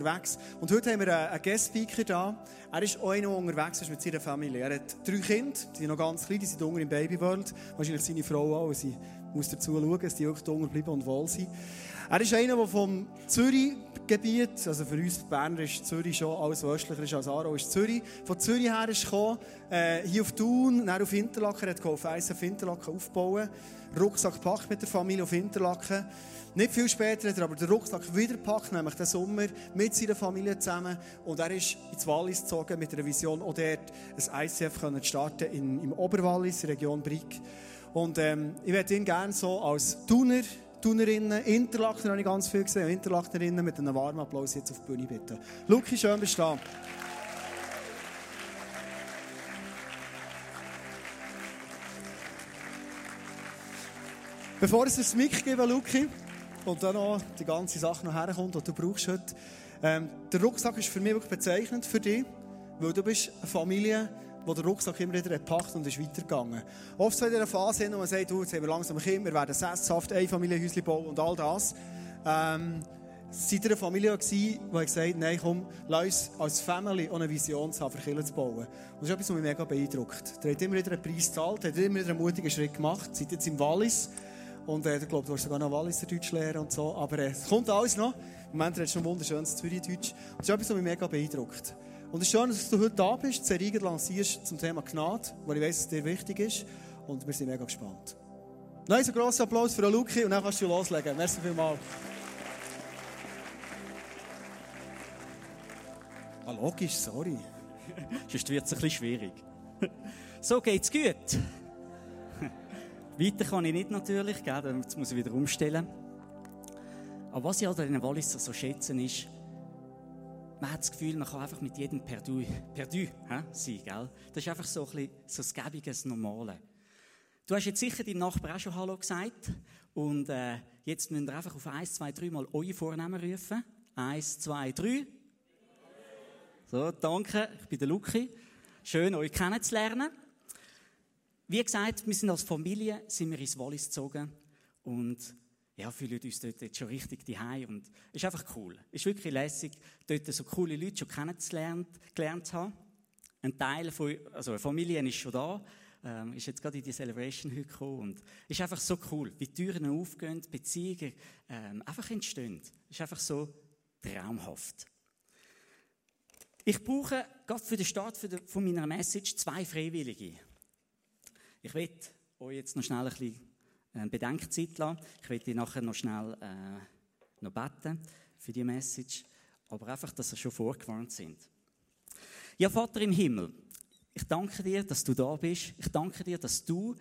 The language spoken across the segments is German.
unterwegs. Und heute haben wir einen Guest-Speaker da. Er ist auch der unterwegs ist mit seiner Familie. Er hat drei Kinder, die sind noch ganz klein, die sind unten im Babyworld. Wahrscheinlich seine Frau auch, sie muss dazu schauen, dass die wirklich unten bleiben und wohl sind. Er ist einer, der vom Zürich-Gebiet, also für uns Berner ist Zürich schon alles östlicher ist als Aarau, ist Zürich. Von Zürich her ist gekommen, äh, hier auf Thun, dann auf Interlaken, er hat geholfen, eins auf Interlaken aufbauen. Rucksack gepackt mit der Familie auf Interlaken. Nicht viel später hat er aber den Rucksack wieder gepackt, nämlich den Sommer, mit seiner Familie zusammen. Und er ist ins Wallis gezogen mit einer Vision, auch dort ein ICF zu starten in, im Oberwallis, Region Brick. Und ähm, ich werde ihn gerne so als Tuner, Tunerinnen, Interlakener habe ich ganz viel gesehen, Interlaknerinnen mit einem warmen Applaus jetzt auf die Bühne bitten. Luki, schön bist du da. Bevor es das Mic gebe, Luki, und dann noch die ganze Sache noch herkommt, die du brauchst heute. Ähm, der Rucksack ist für mich wirklich bezeichnend für dich, weil du bist eine Familie, der Rucksack immer wieder gepackt und ist weitergegangen. Oft so in dieser Phase, wo man sagt, du, jetzt haben wir langsam Kinder, wir werden sesshaft ein Familienhäuschen bauen und all das. Ähm, seid ihr eine Familie die gesagt hat, nein, komm, lass uns als Family eine Vision haben, für Kirche zu bauen. Und das ist etwas, was mich mega beeindruckt. Ihr habt immer wieder einen Preis gezahlt, habt immer wieder einen mutigen Schritt gemacht, seid jetzt im Wallis, und äh, ich glaube, du hast sogar noch Walliser Deutsch lernen und so. Aber äh, es kommt alles noch. Im Moment redest du noch wunderschönes Zürich-Deutsch. Das ist etwas, was mich mega beeindruckt. Und es ist schön, dass du heute da bist, die Serie lancierst zum Thema Gnade, weil ich weiss, dass es dir wichtig ist. Und wir sind mega gespannt. Noch einen grossen Applaus für Luki und dann kannst du loslegen. Merci vielmals. Ah, logisch, sorry. Sonst wird es ein bisschen schwierig. So geht's gut. Weiter kann ich nicht natürlich, gell? jetzt muss ich wieder umstellen. Aber was ich an den Walliser so schätzen ist, man hat das Gefühl, man kann einfach mit jedem perdu, perdu hä, sein, gell? Das ist einfach so ein bisschen so das Gäbiges Normale. Du hast jetzt sicher deinem Nachbarn auch schon Hallo gesagt. Und äh, jetzt müsst ihr einfach auf 1, 2, 3 mal eure Vornamen rufen. 1, 2, 3. So, danke. Ich bin der Luki. Schön, euch kennenzulernen. Wie gesagt, wir sind als Familie sind wir ins Wallis gezogen und ja, fühlen uns dort jetzt schon richtig daheim und es ist einfach cool. Es ist wirklich lässig, dort so coole Leute schon kennenzulernen, gelernt zu haben. Ein Teil von, also eine Familie ist schon da, ähm, ist jetzt gerade in die Celebration heute gekommen und es ist einfach so cool, wie Türen aufgehen, Beziehungen ähm, einfach entstehen. Es ist einfach so traumhaft. Ich brauche gerade für den Start von meiner Message zwei Freiwillige. Ich will euch jetzt noch schnell ein bisschen äh, Bedenkzeit lassen. Ich will nachher noch schnell äh, noch beten für die Message. Aber einfach, dass ihr schon vorgewarnt sind. Ja, Vater im Himmel, ich danke dir, dass du da bist. Ich danke dir, dass du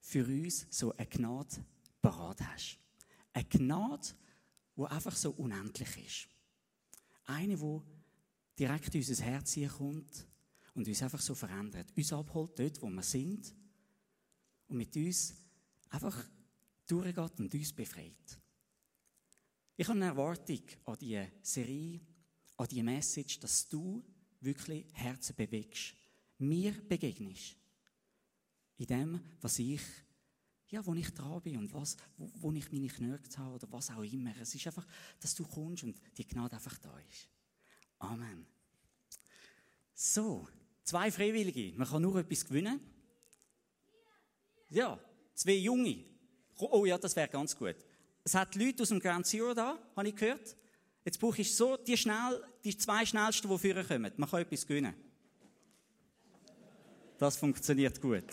für uns so eine Gnade parat hast. Eine Gnade, die einfach so unendlich ist. Eine, die direkt in unser Herz kommt und uns einfach so verändert. Uns abholt dort, wo wir sind und mit uns einfach durchgeht und uns befreit. Ich habe eine Erwartung an diese Serie, an diese Message, dass du wirklich Herzen bewegst, mir begegnest. In dem, was ich, ja, wo ich dran bin und was, wo, wo ich meine Knöchel habe oder was auch immer. Es ist einfach, dass du kommst und die Gnade einfach da ist. Amen. So, zwei Freiwillige. Man kann nur etwas gewinnen. Ja, zwei Junge. Oh ja, das wäre ganz gut. Es hat Leute aus dem Grand Zero da, habe ich gehört. Jetzt brauche ich so die, schnell, die zwei schnellsten, die führen kommen. Man kann etwas gewinnen. Das funktioniert gut.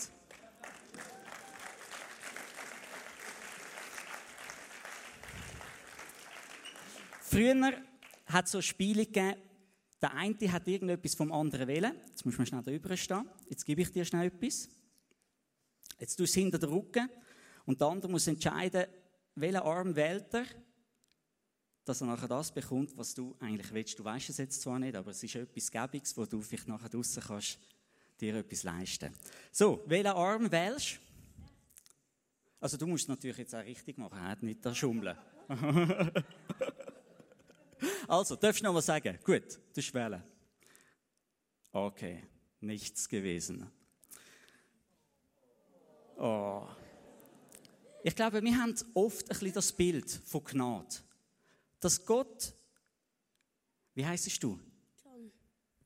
Früher hat es so Spiele gegeben, der eine hat irgendetwas vom anderen wählen. Jetzt muss man schnell da stehen. Jetzt gebe ich dir schnell etwas. Jetzt tust du es hinter den Rücken und der andere muss entscheiden, welchen Arm wählt er, dass er nachher das bekommt, was du eigentlich willst. Du weißt es jetzt zwar nicht, aber es ist etwas Gäbiges, wo du vielleicht nachher draussen kannst, dir etwas leisten. So, welchen Arm wählst Also du musst es natürlich jetzt auch richtig machen, nicht da schummeln. also, darfst du noch was sagen? Gut, du wählen. Okay, nichts gewesen. Oh. Ich glaube, wir haben oft ein bisschen das Bild von Gnade. Dass Gott Wie heisst du? John.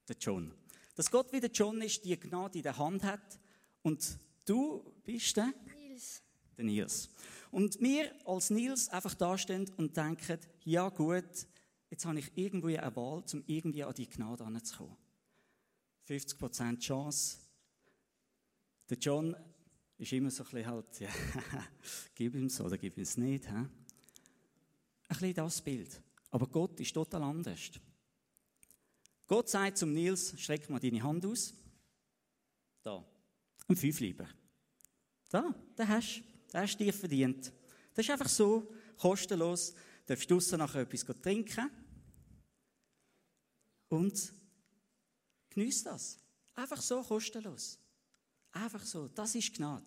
Der John. Dass Gott wie der John ist, die Gnade in der Hand hat und du bist der? Nils. Der Nils. Und wir als Nils einfach dastehen und denken, ja gut, jetzt habe ich irgendwie eine Wahl, um irgendwie an die Gnade heranzukommen. 50% Chance. Der John ist immer so ein bisschen halt, ja, gib ihm es oder gib ihm es nicht. He? Ein bisschen das Bild. Aber Gott ist total anders. Gott sagt zum Nils, streck mal deine Hand aus. Da. Ein Fünfleiber. Da, den hast du. Den hast du dir verdient. Das ist einfach so, kostenlos. Du darfst draussen nachher etwas trinken. Und genieß das. Einfach so, kostenlos. Einfach so. Das ist Gnade.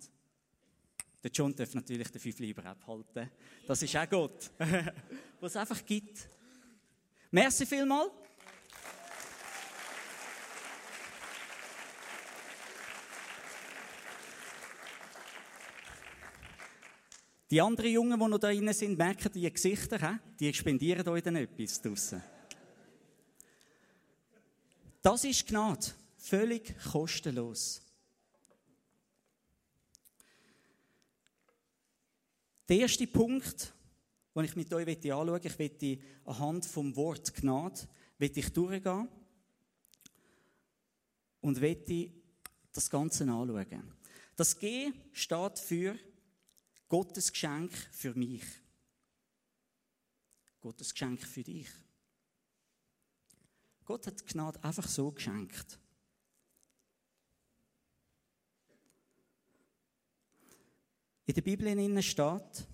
Der John darf natürlich den Fünfleiber abhalten. Das ist auch Gott. Was es einfach gibt. Merci vielmals. Die anderen Jungen, die noch da drin sind, merken die Gesichter, die spendieren euch dann etwas draussen. Das ist Gnade. Völlig kostenlos. Der erste Punkt, den ich mit euch anschauen möchte, ich möchte anhand vom Wort Gnade möchte ich durchgehen und möchte das Ganze anschauen. Das G steht für Gottes Geschenk für mich. Gottes Geschenk für dich. Gott hat Gnade einfach so geschenkt. In der Bibel steht,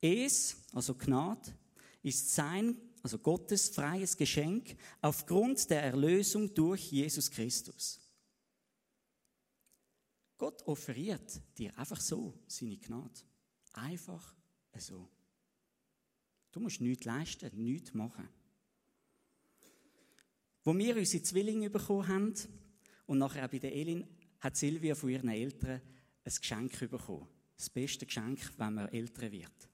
es, also Gnade, ist sein, also Gottes freies Geschenk aufgrund der Erlösung durch Jesus Christus. Gott offeriert dir einfach so seine Gnade. Einfach so. Du musst nichts leisten, nichts machen. Wo wir unsere Zwillinge bekommen haben und nachher auch bei der Elin, hat Silvia von ihren Eltern ein Geschenk bekommen. Das beste Geschenk, wenn man älter wird.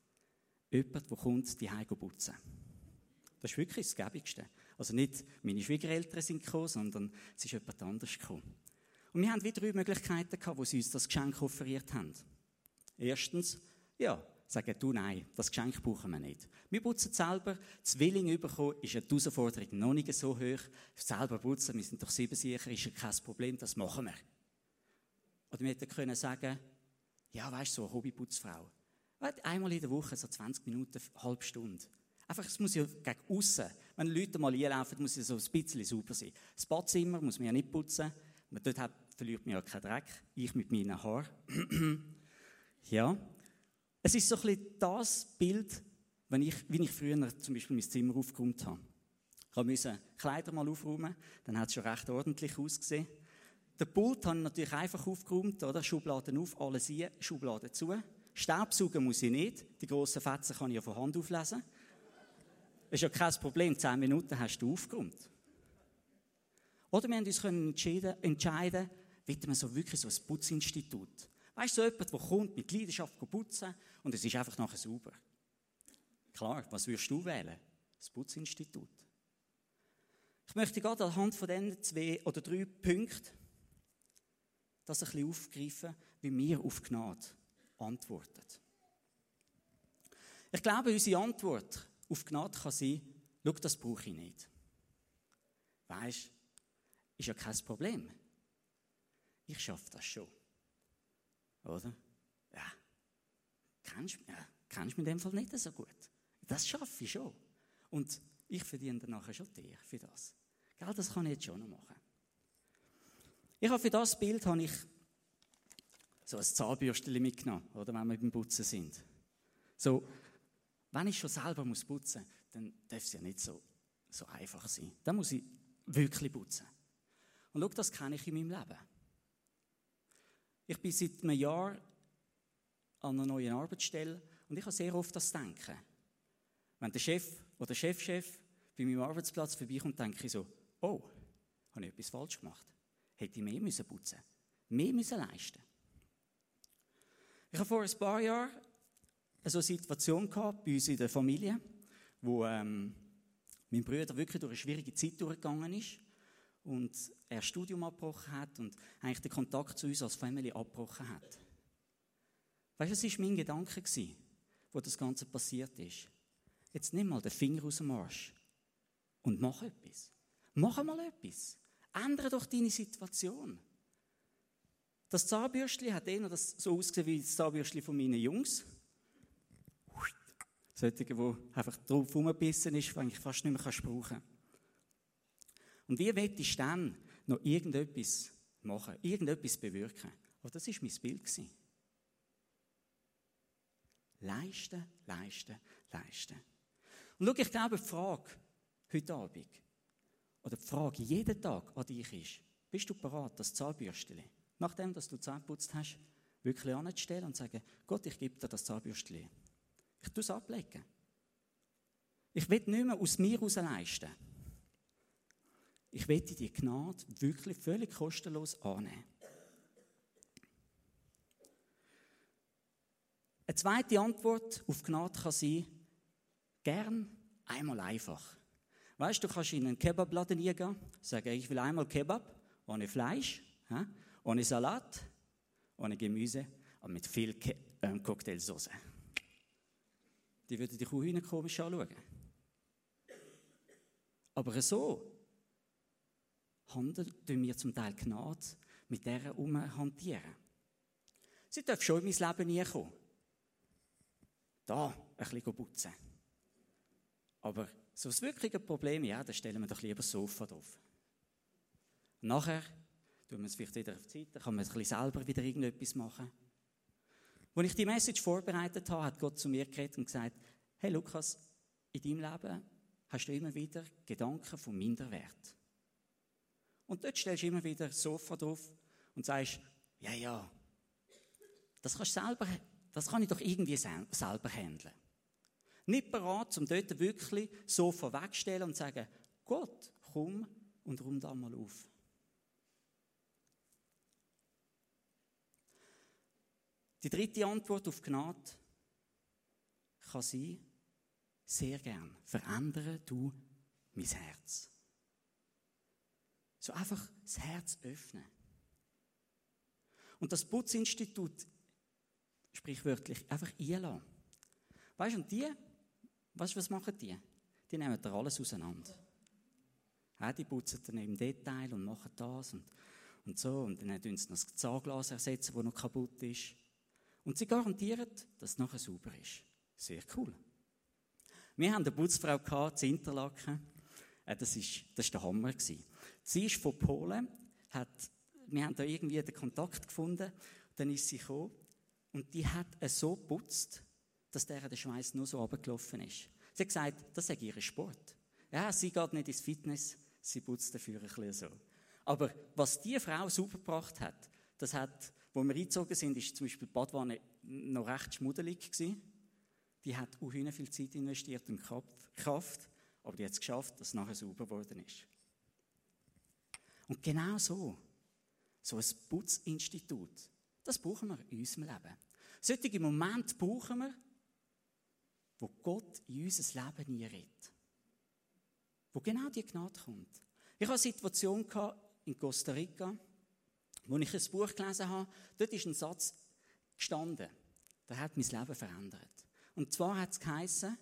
Jemand, der kommt, die Heim putzen. Das ist wirklich das Gäbigste. Also nicht meine Schwiegereltern sind gekommen, sondern es ist jemand anderes gekommen. Und wir haben wieder drei Möglichkeiten gehabt, wo sie uns das Geschenk offeriert haben. Erstens, ja, sagen du nein, das Geschenk brauchen wir nicht. Wir putzen selber, Zwilling bekommen ist eine Herausforderung noch nicht so hoch. Selber putzen, wir sind doch sieben sicher, ist ja kein Problem, das machen wir. Oder wir hätten können sagen, ja, weißt du, so eine Hobbyputzfrau. Einmal in der Woche, so 20 Minuten, eine halbe Stunde. Einfach, es muss ja gegen aussen. Wenn Leute mal einlaufen, muss es so ein bisschen sauber sein. Das Badzimmer muss man ja nicht putzen. Dort hat, verliert man ja keinen Dreck. Ich mit meinen Haaren. ja. Es ist so ein bisschen das Bild, wenn ich, wie ich früher zum Beispiel mein Zimmer aufgeräumt habe. Ich musste Kleider mal aufräumen, dann hat es schon recht ordentlich ausgesehen. Den Pult habe ich natürlich einfach aufgeräumt, oder? Schubladen auf, alles hier, Schubladen zu. Staubsaugen muss ich nicht, die grossen Fetzen kann ich ja von Hand auflesen. Das ist ja kein Problem, zehn Minuten hast du aufgeräumt. Oder wir haben uns entscheiden, entscheiden wollen wir so wirklich so ein Putzinstitut. Weißt du, so jemand, der kommt mit Leidenschaft putzen und es ist einfach nachher sauber. Klar, was würdest du wählen? Das Putzinstitut. Ich möchte gerade anhand von diesen zwei oder drei Punkten das ein bisschen aufgreifen, wie wir auf Gnade antworten. Ich glaube, unsere Antwort auf Gnade kann sein, schau, das brauche ich nicht. Weißt, ist ja kein Problem. Ich schaffe das schon. Oder? Ja. Kennst ja, kennst mich in dem Fall nicht so gut. Das schaffe ich schon. Und ich verdiene dann nachher schon dir für das. Gell, das kann ich jetzt schon noch machen. Ich habe für das Bild habe ich so ein Zahnbürstchen mitgenommen, oder, wenn wir beim Putzen sind. So, wenn ich schon selber muss putzen muss, dann darf es ja nicht so, so einfach sein. Dann muss ich wirklich putzen. Und schau, das kenne ich in meinem Leben. Ich bin seit einem Jahr an einer neuen Arbeitsstelle und ich habe sehr oft das Denken. Wenn der Chef oder der Chefchef bei meinem Arbeitsplatz vorbeikommt, denke ich so, oh, habe ich etwas falsch gemacht? Hätte ich mehr müssen mehr müssen leisten Ich habe vor ein paar Jahren so eine Situation gehabt bei uns in der Familie, wo ähm, mein Bruder wirklich durch eine schwierige Zeit durchgegangen ist und er das Studium abgebrochen hat und eigentlich den Kontakt zu uns als Family abgebrochen hat. Weißt du, was war mein Gedanke, wo das Ganze passiert ist? Jetzt nimm mal den Finger aus dem Arsch und mach etwas. Mach mal etwas. Ändere doch deine Situation. Das Zahnbürstchen hat eher das so ausgesehen wie das Zahnbürstchen von meinen Jungs. Solche, die einfach drauf rumgebissen ist, die ich fast nicht mehr brauchen kann. Und wie will ich dann noch irgendetwas machen, irgendetwas bewirken? Aber das war mein Bild. Leisten, leisten, leisten. Und schau, ich glaube, die Frage heute Abend, oder die Frage jeden Tag an dich ist, bist du bereit, das Zahnbürstchen, nachdem dass du Zähne geputzt hast, wirklich anzustellen und zu sagen, Gott, ich gebe dir das Zahnbürstchen. Ich tue es ablegen. Ich will nicht mehr aus mir heraus leisten. Ich will die Gnade wirklich völlig kostenlos annehmen. Eine zweite Antwort auf Gnade kann sein, gern einmal einfach. Weißt du, du kannst in einen Kebabladen gehen, sagen, ich will einmal Kebab, ohne Fleisch, ohne Salat, ohne Gemüse, aber mit viel Ke äh, Cocktailsauce. Die würden dich auch komisch anschauen. Aber so handeln wir zum Teil Gnade mit dieser umhantieren. Sie dürfen schon in mein Leben nie kommen. Da ein bisschen putzen. Aber so das wirkliche Problem, ja, da stellen wir doch lieber das Sofa drauf. Und nachher tun wir es vielleicht wieder auf die Seite, kann man ein selber wieder irgendetwas machen. Als ich die Message vorbereitet habe, hat Gott zu mir geredet und gesagt, hey Lukas, in deinem Leben hast du immer wieder Gedanken vom Minderwert. Und dort stellst du immer wieder das Sofa drauf und sagst, ja, ja, das kannst selber, das kann ich doch irgendwie selber handeln. Nicht bereit, um dort wirklich Sofa wegzustellen und zu sagen, Gott, komm und rum da mal auf. Die dritte Antwort auf Gnade kann sein, sehr gern, verändere du mein Herz. So einfach das Herz öffnen. Und das Putzinstitut, sprichwörtlich, einfach einlassen. Weißt du, und die, weißt du, was machen die? Die nehmen da alles auseinander. Ja, die putzen dann im Detail und machen das und, und so. Und dann tun sie noch das Zahnglas ersetzen, das noch kaputt ist. Und sie garantieren, dass es nachher sauber ist. Sehr cool. Wir haben eine Putzfrau gehabt, in Interlaken. Äh, das ist, das der Hammer gewesen. Sie ist von Polen, hat, wir haben da irgendwie den Kontakt gefunden, dann ist sie gekommen und die hat es so putzt, dass der der Schweiß nur so runtergelaufen ist. Sie hat gesagt, das sei ihr Sport. Ja, sie geht nicht ins Fitness, sie putzt dafür ein bisschen so. Aber was die Frau super gebracht hat, das hat wo wir eingezogen sind, ist zum Beispiel die Badwanne noch recht schmuddelig gewesen. Die hat auch viel Zeit investiert und Kraft, aber die hat es geschafft, dass es nachher sauber geworden ist. Und genau so, so ein Putzinstitut, das brauchen wir in unserem Leben. Solche Momente brauchen wir, wo Gott in unser Leben einredet. Wo genau die Gnade kommt. Ich hatte eine Situation in Costa Rica, als ich ein Buch gelesen habe, dort ist ein Satz gestanden, der hat mein Leben verändert. Und zwar hat es geheißen,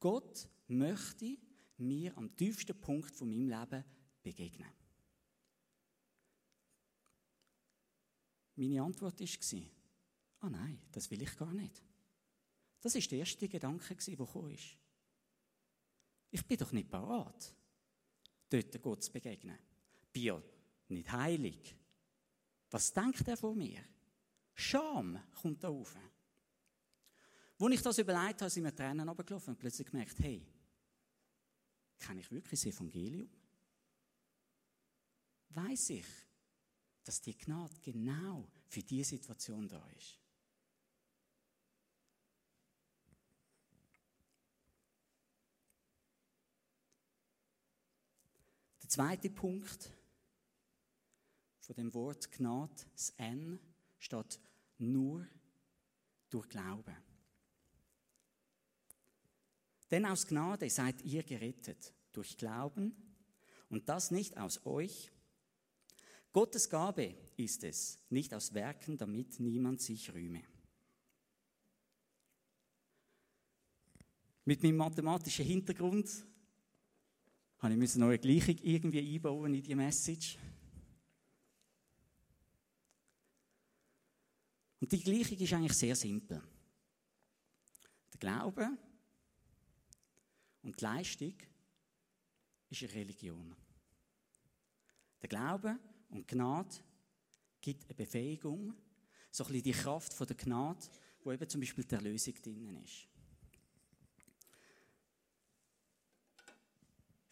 Gott möchte mir am tiefsten Punkt von meinem Leben begegnen. Meine Antwort war, ah nein, das will ich gar nicht. Das ist der erste Gedanke, der gekommen ist. Ich bin doch nicht parat, dort Gott zu begegnen. Ja nicht heilig. Was denkt er von mir? Scham kommt da rauf. Als ich das überlegt habe, sind mir Tränen runtergelaufen und plötzlich gemerkt, hey, kenne ich wirklich das Evangelium? Weiß ich, dass die Gnade genau für diese Situation da ist? Zweite Punkt von dem Wort Gnade, das N, steht nur durch Glauben. Denn aus Gnade seid ihr gerettet, durch Glauben und das nicht aus euch. Gottes Gabe ist es, nicht aus Werken, damit niemand sich rühme. Mit meinem mathematischen Hintergrund habe ich eine neue Gleichung irgendwie einbauen in die Message. Und die Gleichung ist eigentlich sehr simpel. Der Glaube und die Leistung ist eine Religion. Der Glaube und Gnade gibt eine Befähigung, so ein bisschen die Kraft von der Gnade, wo eben zum Beispiel die Erlösung drinnen ist.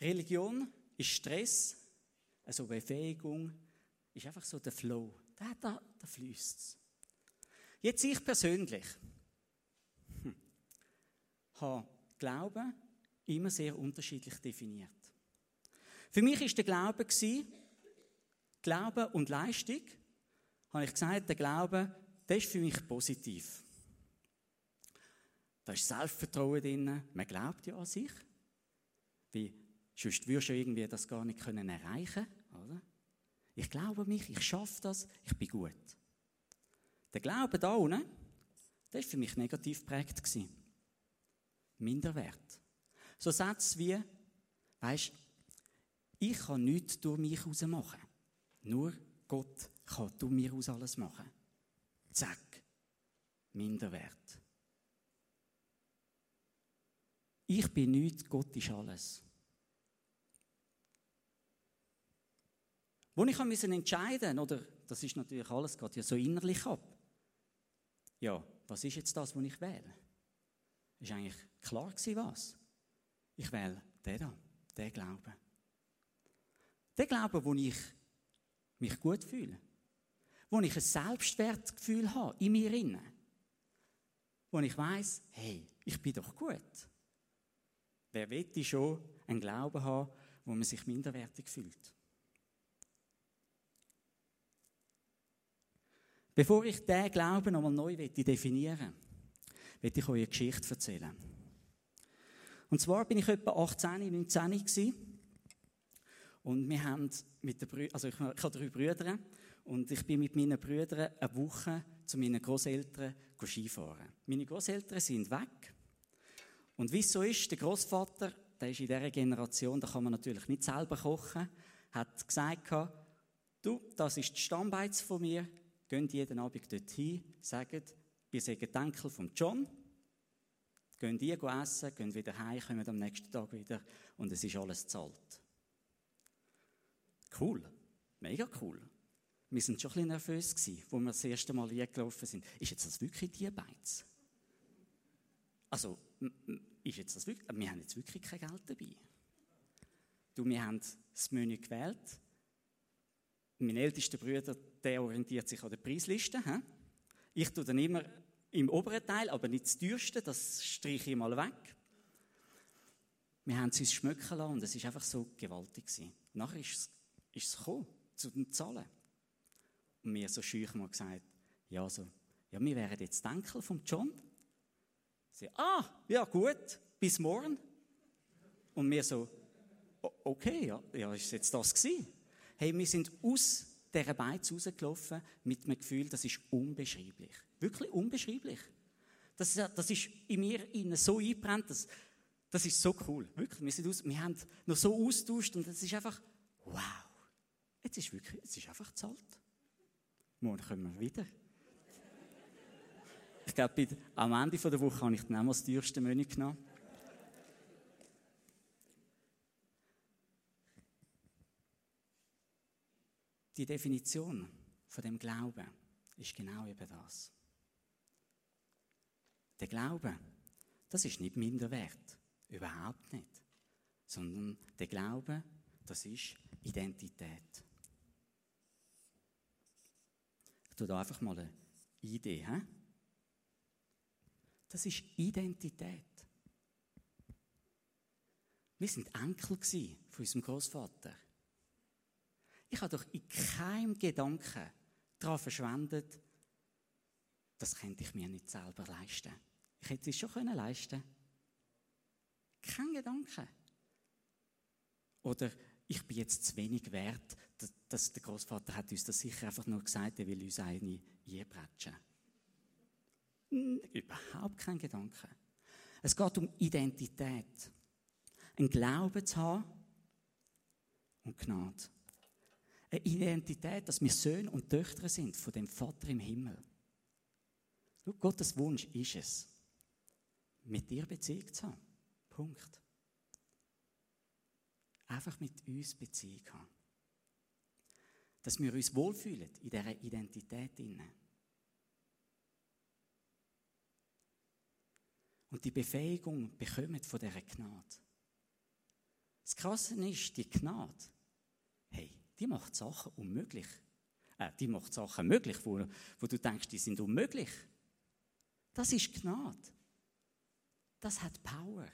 Religion ist Stress, also Befähigung ist einfach so der Flow. Da, da, da fließt es. Jetzt ich persönlich hm, habe Glauben immer sehr unterschiedlich definiert. Für mich ist der Glaube gewesen, Glaube und Leistung, habe ich gesagt, der Glaube, der ist für mich positiv. Da ist Selbstvertrauen drin, man glaubt ja an sich. Wie Sonst würdest du irgendwie das gar nicht können erreichen oder? Ich glaube mich, ich schaffe das, ich bin gut. Der Glaube da unten, der war für mich negativ geprägt. Minderwert. So Sätze wie, weißt ich kann nichts durch mich heraus machen. Nur Gott kann durch mir aus alles machen. Zack. Minderwert. Ich bin nichts, Gott ist alles. Wo ich müssen entscheiden, oder das ist natürlich alles geht ja so innerlich ab. Ja, was ist jetzt das, was ich wähle? Ist eigentlich klar gewesen, was? Ich wähle den da, den Glauben. Den Glauben, wo ich mich gut fühle. Wo ich ein Selbstwertgefühl habe, in mir inne. Wo ich weiß, hey, ich bin doch gut. Wer will schon einen Glauben haben, wo man sich minderwertig fühlt? Bevor ich diesen Glauben nochmal neu definieren möchte, ich euch eine Geschichte erzählen. Und zwar bin ich etwa 18, 19 gewesen. Und wir haben mit den Brüdern, also ich, ich habe drei Brüder, und ich bin mit meinen Brüdern eine Woche zu meinen Großeltern Skifahren. Meine Großeltern sind weg. Und wie es so ist, der Großvater, der ist in dieser Generation, da kann man natürlich nicht selber kochen, hat gesagt, du, das ist die Stammbeiz von mir, gehen jeden Abend dorthin, sagen, wir sind die Enkel von John, gehen die essen, gehen wieder heim, kommen am nächsten Tag wieder und es ist alles zahlt. Cool, mega cool. Wir sind schon ein bisschen nervös gewesen, wo wir das erste Mal gelaufen sind. Ist jetzt das wirklich die Beiz? Also, ist jetzt das wirklich, wir haben jetzt wirklich kein Geld dabei. Du, wir haben das Menü gewählt. Mein ältester Bruder der orientiert sich an der Preisliste. He? Ich tue dann immer im oberen Teil, aber nicht das teuerste, das streiche ich mal weg. Wir haben es uns schmecken lassen und es war einfach so gewaltig. Gewesen. Nachher ist es, ist es gekommen, zu den Zahlen. Und mir so schüch mal gesagt, ja, so, ja, wir wären jetzt Enkel vom John. Sie, ah, ja, gut, bis morgen. Und mir so, okay, ja, ja, ist jetzt das gewesen? Hey, wir sind aus dieser Beiz rausgelaufen mit einem Gefühl, das ist unbeschreiblich. Wirklich unbeschreiblich. Das, das ist in mir so eingebrannt, das, das ist so cool. Wirklich, wir, sind aus, wir haben noch so austauscht und es ist einfach, wow. Jetzt ist wirklich, es ist einfach zahlt. Morgen kommen wir wieder. Ich glaube, am Ende der Woche habe ich dann auch mal das teuerste Menü genommen. Die Definition von dem Glauben ist genau eben das. Der Glaube, das ist nicht minderwert, überhaupt nicht, sondern der Glaube, das ist Identität. Ich tue da einfach mal eine Idee. He? Das ist Identität. Wir sind Enkel von unserem Großvater. Ich habe doch in keinem Gedanken daran verschwendet, das könnte ich mir nicht selber leisten. Ich hätte es schon können leisten Kein Gedanke. Oder ich bin jetzt zu wenig wert, dass der Großvater hat uns das sicher einfach nur gesagt, er will uns eine einbretschen. Überhaupt kein Gedanke. Es geht um Identität. Ein Glauben zu haben und Gnade. Eine Identität, dass wir Söhne und Töchter sind von dem Vater im Himmel. Schau, Gottes Wunsch ist es, mit dir Beziehung zu haben. Punkt. Einfach mit uns Beziehung haben. Dass wir uns wohlfühlen in dieser Identität. Und die Befähigung bekommen von dieser Gnade. Das Krasse ist, die Gnade, die macht Sachen unmöglich. Äh, die macht Sachen möglich, wo, wo du denkst, die sind unmöglich. Das ist Gnade. Das hat Power.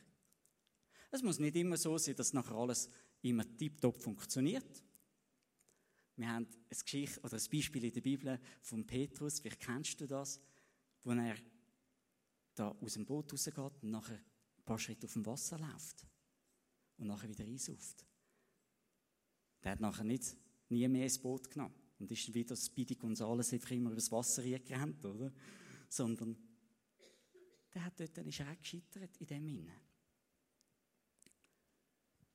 Es muss nicht immer so sein, dass nachher alles immer tiptop funktioniert. Wir haben eine Geschichte oder ein Beispiel in der Bibel von Petrus, vielleicht kennst du das, wo er da aus dem Boot rausgeht und nachher ein paar Schritte auf dem Wasser läuft und nachher wieder einsauft. Der hat nachher nicht, nie mehr ins Boot genommen und ist wieder Speedy Gonzales einfach immer übers Wasser gerannt, oder? Sondern der hat dort, dann ist auch gescheitert in dem Innen.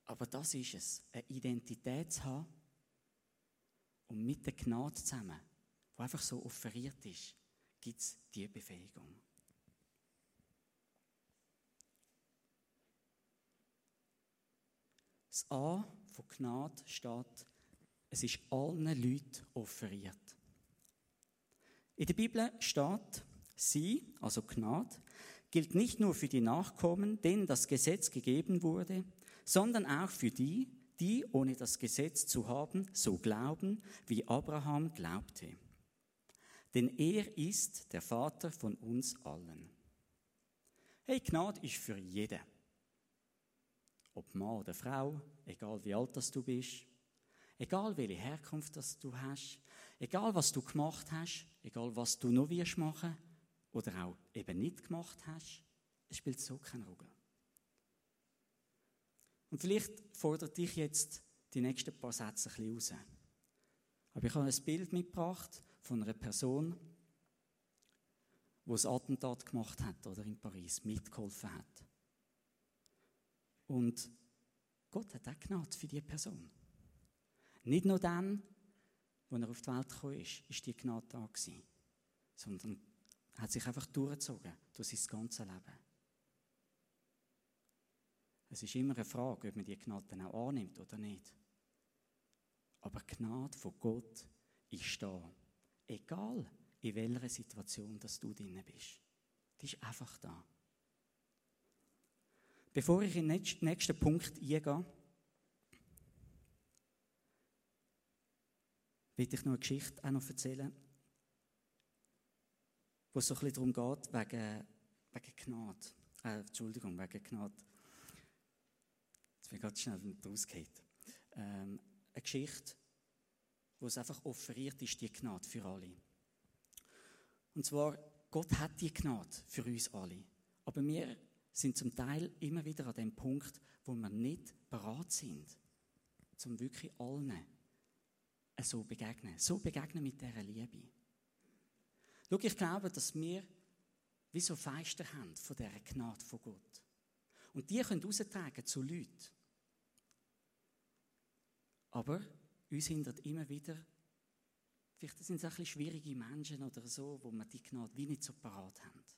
Aber das ist es, eine Identität zu haben und mit der Gnade zusammen, die einfach so offeriert ist, gibt es diese Befähigung. Das A von Gnade steht, es ist allen Leuten offeriert. In der Bibel steht, sie, also Gnade, gilt nicht nur für die Nachkommen, denen das Gesetz gegeben wurde, sondern auch für die, die, ohne das Gesetz zu haben, so glauben, wie Abraham glaubte. Denn er ist der Vater von uns allen. Hey, Gnade ist für jeden. Ob Mann oder Frau, egal wie alt das du bist, egal welche Herkunft das du hast, egal was du gemacht hast, egal was du noch wirst machen oder auch eben nicht gemacht hast, es spielt so keine Rolle. Und vielleicht fordert dich jetzt die nächsten paar Sätze ein bisschen raus. Aber ich habe ein Bild mitgebracht von einer Person, die ein Attentat gemacht hat oder in Paris mitgeholfen hat. Und Gott hat auch Gnade für diese Person. Nicht nur dann, als er auf die Welt gekommen ist, ist die Gnade da gewesen, sondern hat sich einfach durchgezogen durch sein ganzes Leben. Es ist immer eine Frage, ob man die Gnade dann auch annimmt oder nicht. Aber Gnade von Gott ist da. Egal, in welcher Situation dass du drin bist. Die ist einfach da. Bevor ich in den nächsten Punkt eingehe, will ich noch eine Geschichte auch noch erzählen, wo es so ein bisschen darum geht, wegen, wegen Gnade. Äh, Entschuldigung, wegen Gnade. Jetzt bin ich gerade schnell rausgeht. Ähm, eine Geschichte, wo es einfach offeriert ist, die Gnade für alle. Und zwar, Gott hat die Gnade für uns alle. Aber wir sind zum Teil immer wieder an dem Punkt, wo wir nicht bereit sind, zum wirklich allen so begegnen. So begegnen mit dieser Liebe. Schau, ich glaube, dass wir wie so Feister haben von dieser Gnade von Gott. Und die können raustragen zu Leuten, aber uns hindert immer wieder, vielleicht sind es ein bisschen schwierige Menschen oder so, wo wir die Gnade wie nicht so parat haben.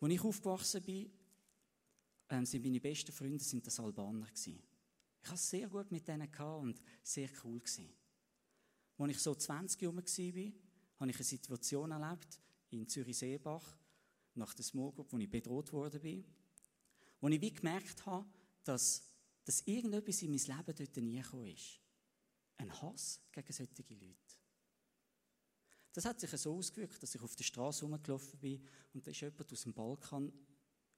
Als ich aufgewachsen bin, ähm, sind meine besten Freunde sind das Albaner gewesen. Ich hatte es sehr gut mit denen und sehr cool gewesen. Als ich so 20 Jahre war, habe ich eine Situation erlebt in Zürich-Seebach, nach dem Smog, wo ich bedroht worden bin, wo ich wie gemerkt habe, dass dass irgendetwas in mein Leben dort nie gekommen ist. Ein Hass gegen solche Leute. Das hat sich so ausgewirkt, dass ich auf der Straße rumgelaufen bin und da ist jemand aus dem Balkan,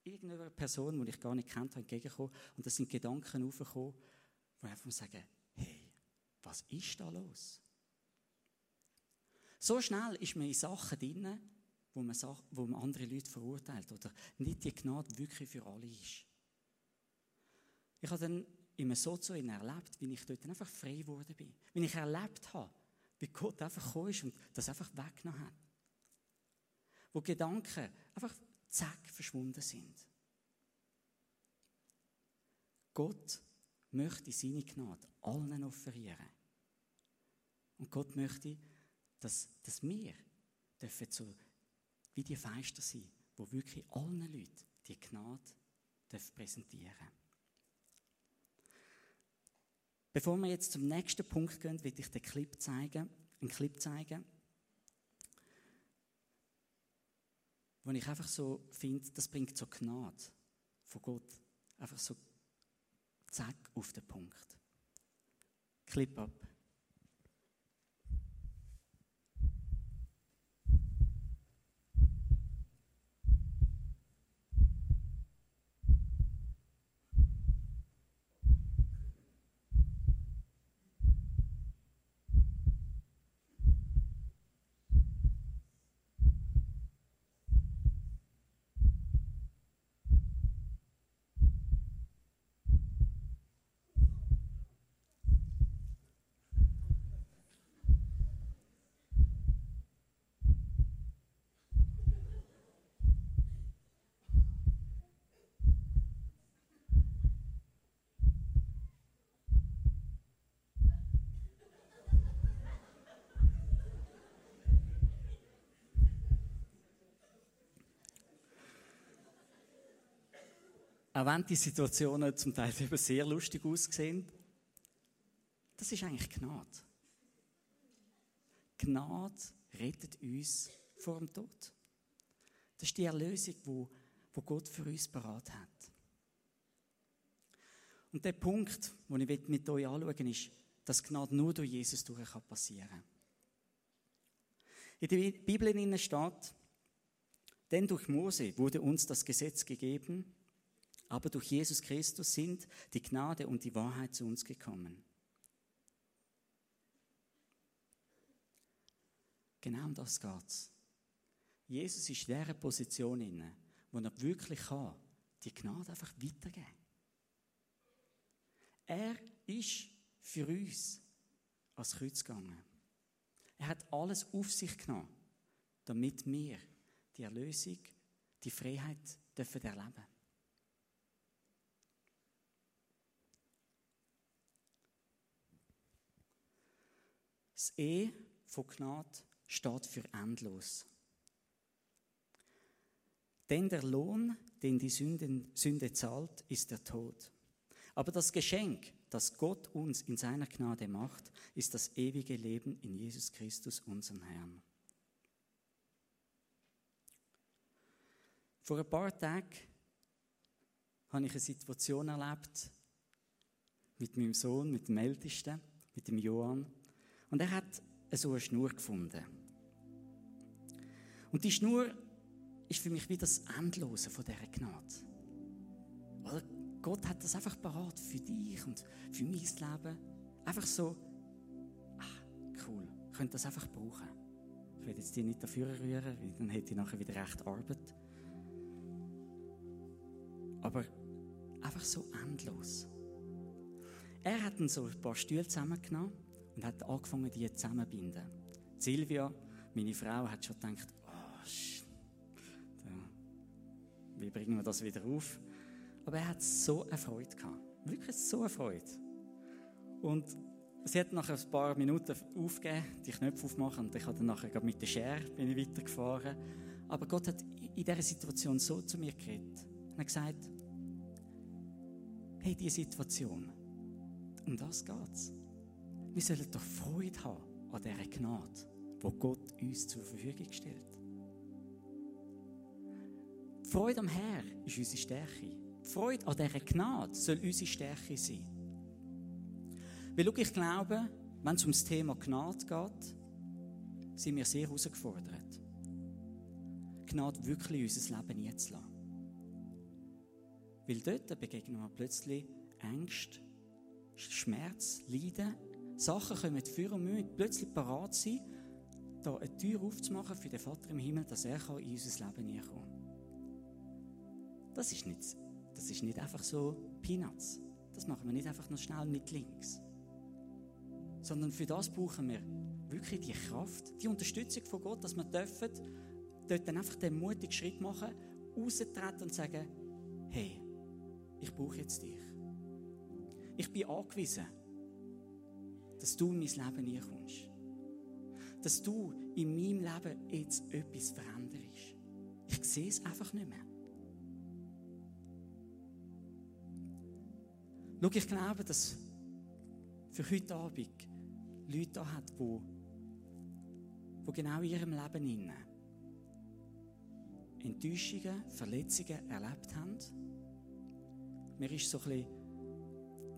irgendeine Person, die ich gar nicht kennt entgegengekommen und da sind Gedanken aufgekommen, wo einfach sagen, hey, was ist da los? So schnell ist man in Sachen drin, wo man, wo man andere Leute verurteilt oder nicht die Gnade wirklich für alle ist. Ich habe dann immer so zu ihnen erlebt, wie ich dort einfach frei geworden bin. Wie ich erlebt habe, wie Gott einfach gekommen ist und das einfach weggenommen hat. Wo Gedanken einfach zack verschwunden sind. Gott möchte seine Gnade allen offerieren. Und Gott möchte, dass, dass wir dürfen so wie die Feister sein, wo wirklich allen Leuten die Gnade präsentieren dürfen. Bevor wir jetzt zum nächsten Punkt gehen, will ich den Clip zeigen, einen Clip zeigen, wo ich einfach so finde, das bringt so Gnade von Gott. Einfach so zack auf den Punkt. Clip ab. Auch wenn die Situationen zum Teil eben sehr lustig aussehen, das ist eigentlich Gnade. Gnade rettet uns vor dem Tod. Das ist die Erlösung, wo Gott für uns parat hat. Und der Punkt, den ich mit euch anschauen ist, dass Gnade nur durch Jesus durch passieren kann. In der Bibel steht, denn durch Mose wurde uns das Gesetz gegeben, aber durch Jesus Christus sind die Gnade und die Wahrheit zu uns gekommen. Genau um das geht's. Jesus ist in dieser Position inne, wo er wirklich kann, die Gnade einfach weitergeben. Er ist für uns als Kreuz gegangen. Er hat alles auf sich genommen, damit wir die Erlösung, die Freiheit dürfen erleben. Das E von Gnade steht für endlos. Denn der Lohn, den die Sünden, Sünde zahlt, ist der Tod. Aber das Geschenk, das Gott uns in seiner Gnade macht, ist das ewige Leben in Jesus Christus, unserem Herrn. Vor ein paar Tagen habe ich eine Situation erlebt mit meinem Sohn, mit dem Ältesten, mit dem Johann. Und er hat so eine Schnur gefunden. Und die Schnur ist für mich wie das Endlose von dieser Gnade. Weil Gott hat das einfach parat für dich und für mein Leben. Einfach so, ach, cool, ich könnte das einfach brauchen. Ich will jetzt die nicht dafür rühren, weil dann hätte ich nachher wieder recht Arbeit. Aber einfach so endlos. Er hat dann so ein paar Stühle zusammengenommen und hat angefangen, die zusammenzubinden. Silvia, meine Frau, hat schon gedacht, oh, shit, wie bringen wir das wieder auf? Aber er hat so eine Freude gehabt. Wirklich so eine Freude. Und sie hat nach ein paar Minuten aufgegeben, die Knöpfe aufmachen, und ich habe dann nachher mit der Schere bin ich weitergefahren. Aber Gott hat in dieser Situation so zu mir geredet. Er hat gesagt, hey, diese Situation, um das geht's. Wir sollen doch Freude haben an dieser Gnade, die Gott uns zur Verfügung stellt. Die Freude am Herr ist unsere Stärke. Die Freude an dieser Gnade soll unsere Stärke sein. Weil ich glaube, wenn es um das Thema Gnade geht, sind wir sehr herausgefordert. Gnade wirklich in unser Leben einzulassen. Weil dort begegnen wir plötzlich Ängste, Schmerz, Leiden Sachen kommen für und müssen plötzlich parat sein, da eine Tür aufzumachen für den Vater im Himmel, dass er in unser Leben hineinkommen kann. Das ist nicht, das ist nicht einfach so Peanuts. das machen wir nicht einfach noch schnell mit links. Sondern für das brauchen wir wirklich die Kraft, die Unterstützung von Gott, dass wir dürfen, dort dann einfach den mutigen Schritt machen, raustreten und sagen, hey, ich brauche jetzt dich. Ich bin angewiesen, dass du in mein Leben hineinkommst. Dass du in meinem Leben jetzt etwas veränderst. Ich sehe es einfach nicht mehr. Schau, ich glaube, dass für heute Abend Leute da hat, die, die genau in ihrem Leben innen Enttäuschungen, Verletzungen erlebt haben. Mir ist so ein bisschen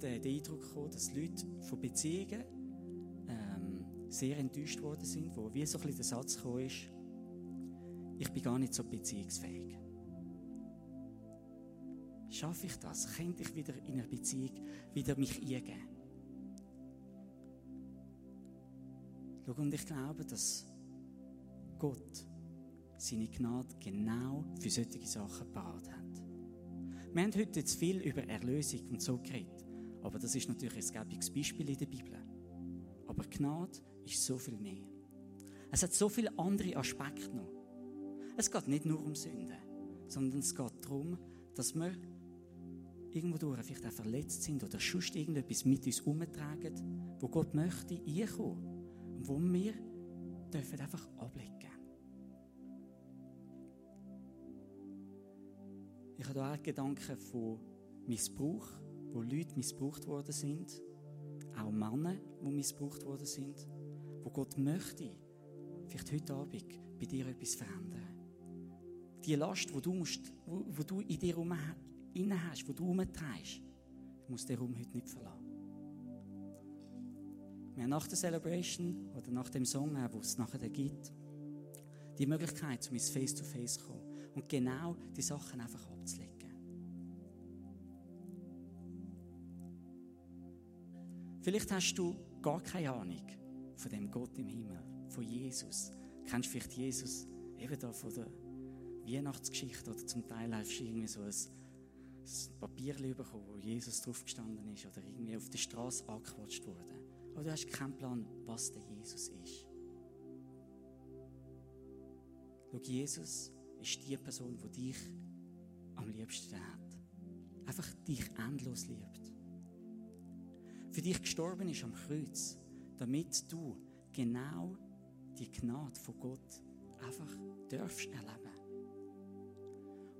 der Eindruck gekommen, dass Leute von Beziehungen ähm, sehr enttäuscht worden sind, wo wie so ein bisschen der Satz gekommen ist, ich bin gar nicht so beziehungsfähig. Schaffe ich das? Könnte ich wieder in einer Beziehung wieder mich eingeben? Schau, und ich glaube, dass Gott seine Gnade genau für solche Sachen parat hat. Wir haben heute jetzt viel über Erlösung und so geredet, aber das ist natürlich ein gäbiges Beispiel in der Bibel. Aber Gnade ist so viel mehr. Es hat so viele andere Aspekte noch. Es geht nicht nur um Sünde, sondern es geht darum, dass wir irgendwo durch vielleicht auch verletzt sind oder sonst irgendetwas mit uns umtragen, wo Gott möchte einkommen und wo wir dürfen einfach ablegen. Ich habe auch Gedanken von Missbrauch, wo Leute missbraucht worden sind, auch Männer, die missbraucht worden sind, wo Gott möchte, vielleicht heute Abend bei dir etwas verändern. Die Last, wo du, musst, wo, wo du in dir herum hast, wo du herumtreibst, muss der Raum heute nicht verlassen. Wir haben nach der Celebration oder nach dem Song, wo es nachher gibt, die Möglichkeit, um ins Face-to-Face zu kommen und genau die Sachen einfach abzulegen. Vielleicht hast du gar keine Ahnung von dem Gott im Himmel, von Jesus. Du kennst vielleicht Jesus eben da von der Weihnachtsgeschichte oder zum Teil hast du irgendwie so ein, ein Papier bekommen, wo Jesus drauf gestanden ist oder irgendwie auf der Straße angequatscht wurde. Aber du hast keinen Plan, was der Jesus ist. Schau, Jesus ist die Person, die dich am liebsten hat. Einfach dich endlos liebt. Für dich gestorben ist am Kreuz, damit du genau die Gnade von Gott einfach darfst erleben.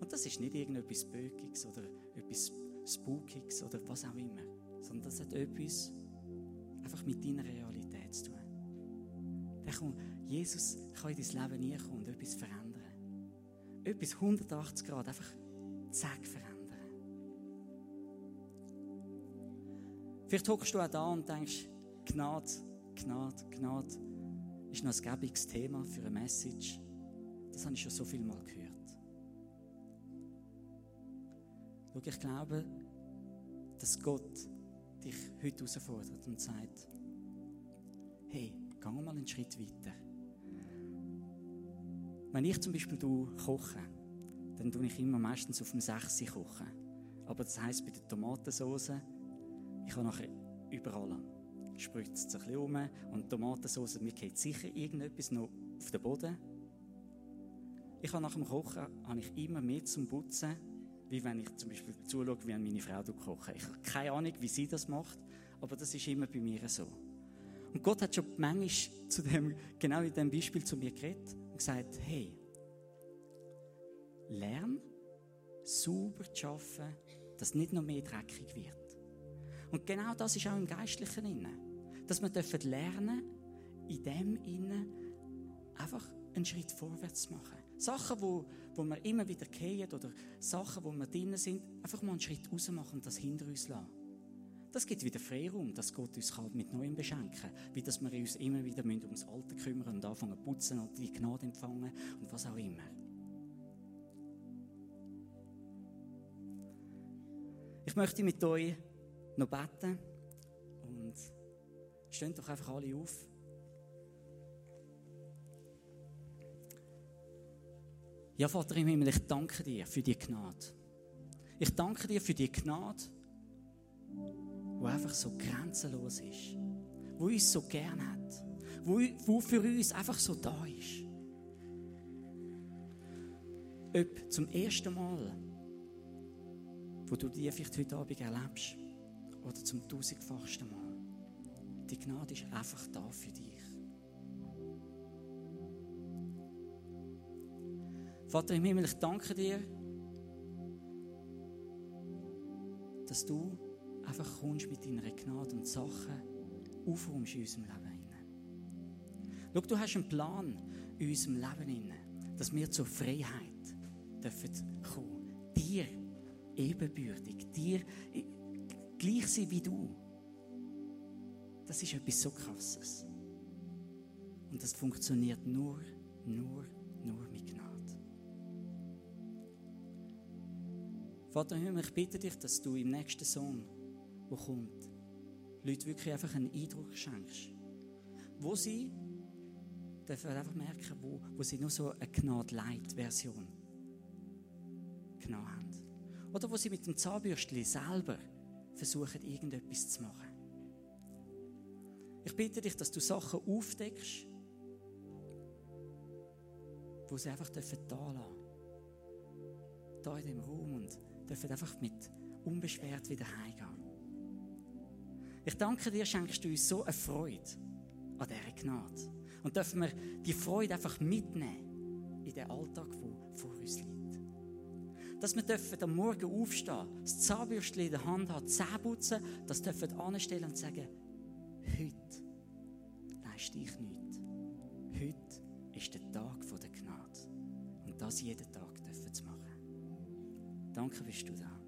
Und das ist nicht irgendetwas Bökiges oder etwas Spookiges oder was auch immer, sondern das hat etwas einfach mit deiner Realität zu tun. Jesus kann in dein Leben nie und etwas verändern etwas 180 Grad einfach zack verändern. Vielleicht hockst du auch da und denkst, Gnade, Gnade, Gnade ist noch ein gäbiges Thema für eine Message. Das habe ich schon so viel Mal gehört. Schau, ich glaube, dass Gott dich heute herausfordert und sagt, hey, geh mal einen Schritt weiter. Wenn ich zum Beispiel koche, dann tue ich immer meistens auf dem 6 kochen. Aber das heisst, bei der Tomatensauce, ich habe nachher überall spritzt es ein bisschen um und Tomatensauce, mir geht sicher irgendetwas noch auf den Boden. Ich habe nach dem Kochen habe ich immer mehr zum Putzen, wie wenn ich zum Beispiel zuschaue, wie meine Frau kocht. Ich habe keine Ahnung, wie sie das macht, aber das ist immer bei mir so. Und Gott hat schon manchmal zu dem, genau in dem Beispiel zu mir geredet und gesagt, hey, lern sauber zu arbeiten, dass nicht noch mehr dreckig wird. Und genau das ist auch im Geistlichen drin. Dass wir dürfen lernen, in dem innen einfach einen Schritt vorwärts zu machen. Sachen, wo, wo wir immer wieder gehen oder Sachen, wo wir drinnen sind, einfach mal einen Schritt raus machen und das hinter uns lassen. Das gibt wieder Freiraum, dass Gott uns mit Neuem beschenken Wie dass wir uns immer wieder ums Alte kümmern und anfangen zu putzen und die Gnade empfangen und was auch immer. Ich möchte mit euch noch beten und steht doch einfach alle auf. Ja, Vater im Himmel, ich danke dir für die Gnade. Ich danke dir für die Gnade, wo einfach so grenzenlos ist, wo uns so gern hat, wo, wo für uns einfach so da ist. Ob zum ersten Mal, wo du die vielleicht heute Abend erlebst, oder zum tausendfachsten Mal. Die Gnade ist einfach da für dich. Vater im Himmel, ich danke dir, dass du einfach kommst mit deiner Gnade und Sachen aufräumst in unserem Leben. Schau, du hast einen Plan in unserem Leben, dass wir zur Freiheit dürfen kommen. Dir ebenbürtig, dir gleich sein wie du. Das ist etwas so Krasses. Und das funktioniert nur, nur, nur mit Gnade. Vater Himmel, ich bitte dich, dass du im nächsten Song, der kommt, Leute wirklich einfach einen Eindruck schenkst. Wo sie dürfen einfach merken, wo, wo sie nur so eine Gnade-Light-Version genommen haben. Oder wo sie mit dem Zahnbürstchen selber versuchen, irgendetwas zu machen. Ich bitte dich, dass du Sachen aufdeckst, wo sie einfach da lassen dürfen. Da in dem Raum und dürfen einfach mit unbeschwert wieder heimgehen. Ich danke dir, schenkst du uns so eine Freude an dieser Gnade. Und dürfen wir die Freude einfach mitnehmen in den Alltag, der vor uns liegt dass wir dürfen am Morgen aufstehen, das Zahnbürstchen in der Hand haben, Zähne putzen, das dürfen anstellen und sagen, heute leiste ich nichts. Heute ist der Tag der Gnade. Und das jeden Tag dürfen zu machen. Danke, bist du da.